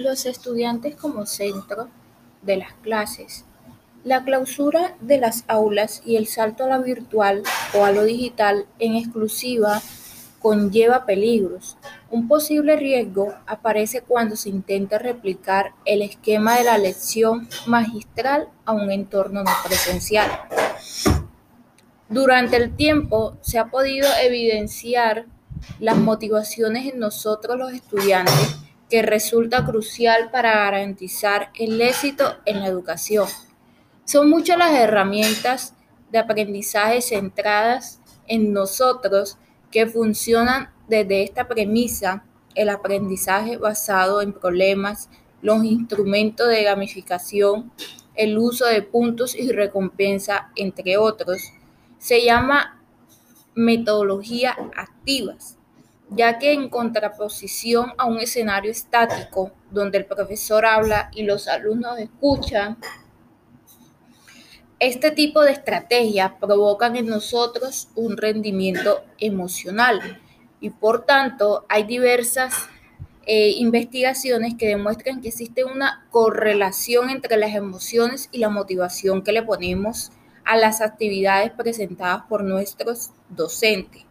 los estudiantes como centro de las clases. La clausura de las aulas y el salto a la virtual o a lo digital en exclusiva conlleva peligros. Un posible riesgo aparece cuando se intenta replicar el esquema de la lección magistral a un entorno no presencial. Durante el tiempo se ha podido evidenciar las motivaciones en nosotros los estudiantes que resulta crucial para garantizar el éxito en la educación. Son muchas las herramientas de aprendizaje centradas en nosotros que funcionan desde esta premisa, el aprendizaje basado en problemas, los instrumentos de gamificación, el uso de puntos y recompensa, entre otros. Se llama metodología activas ya que en contraposición a un escenario estático donde el profesor habla y los alumnos escuchan, este tipo de estrategias provocan en nosotros un rendimiento emocional y por tanto hay diversas eh, investigaciones que demuestran que existe una correlación entre las emociones y la motivación que le ponemos a las actividades presentadas por nuestros docentes.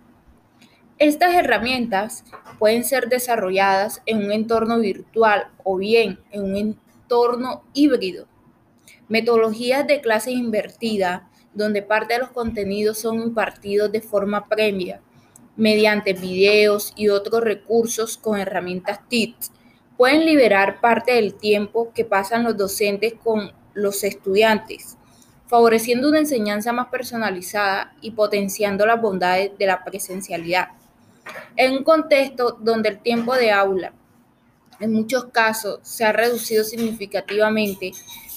Estas herramientas pueden ser desarrolladas en un entorno virtual o bien en un entorno híbrido. Metodologías de clase invertida, donde parte de los contenidos son impartidos de forma previa, mediante videos y otros recursos con herramientas TIT, pueden liberar parte del tiempo que pasan los docentes con los estudiantes, favoreciendo una enseñanza más personalizada y potenciando las bondades de la presencialidad. En un contexto donde el tiempo de aula en muchos casos se ha reducido significativamente,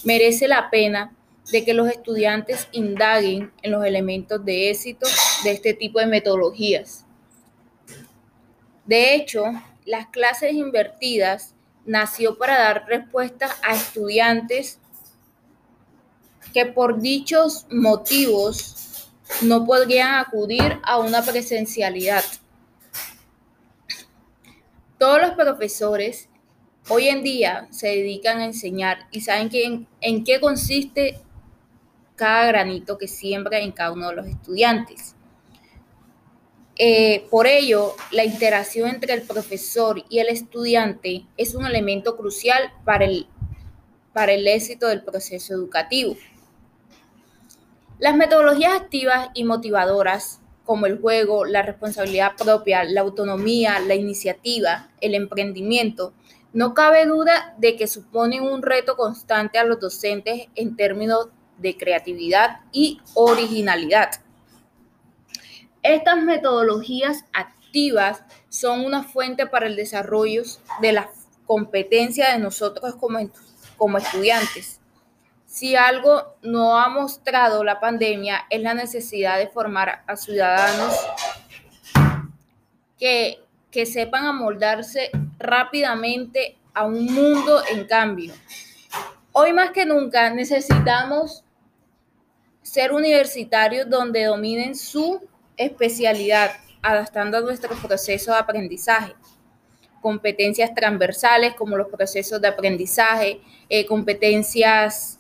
merece la pena de que los estudiantes indaguen en los elementos de éxito de este tipo de metodologías. De hecho, las clases invertidas nació para dar respuesta a estudiantes que por dichos motivos no podrían acudir a una presencialidad. Todos los profesores hoy en día se dedican a enseñar y saben en, qué consiste cada granito que siembra en cada uno de los estudiantes. Eh, por ello, la interacción entre el profesor y el estudiante es un elemento crucial para el, para el éxito del proceso educativo. Las metodologías activas y motivadoras como el juego, la responsabilidad propia, la autonomía, la iniciativa, el emprendimiento, no cabe duda de que suponen un reto constante a los docentes en términos de creatividad y originalidad. Estas metodologías activas son una fuente para el desarrollo de la competencia de nosotros como, como estudiantes si algo no ha mostrado la pandemia es la necesidad de formar a ciudadanos que, que sepan amoldarse rápidamente a un mundo en cambio. Hoy más que nunca necesitamos ser universitarios donde dominen su especialidad, adaptando a nuestro proceso de aprendizaje. Competencias transversales como los procesos de aprendizaje, eh, competencias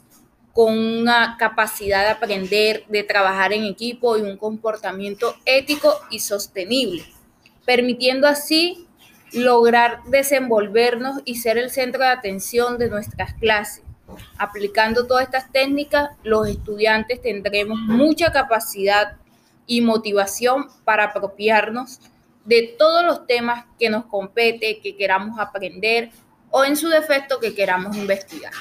con una capacidad de aprender, de trabajar en equipo y un comportamiento ético y sostenible, permitiendo así lograr desenvolvernos y ser el centro de atención de nuestras clases. Aplicando todas estas técnicas, los estudiantes tendremos mucha capacidad y motivación para apropiarnos de todos los temas que nos compete, que queramos aprender o en su defecto que queramos investigar.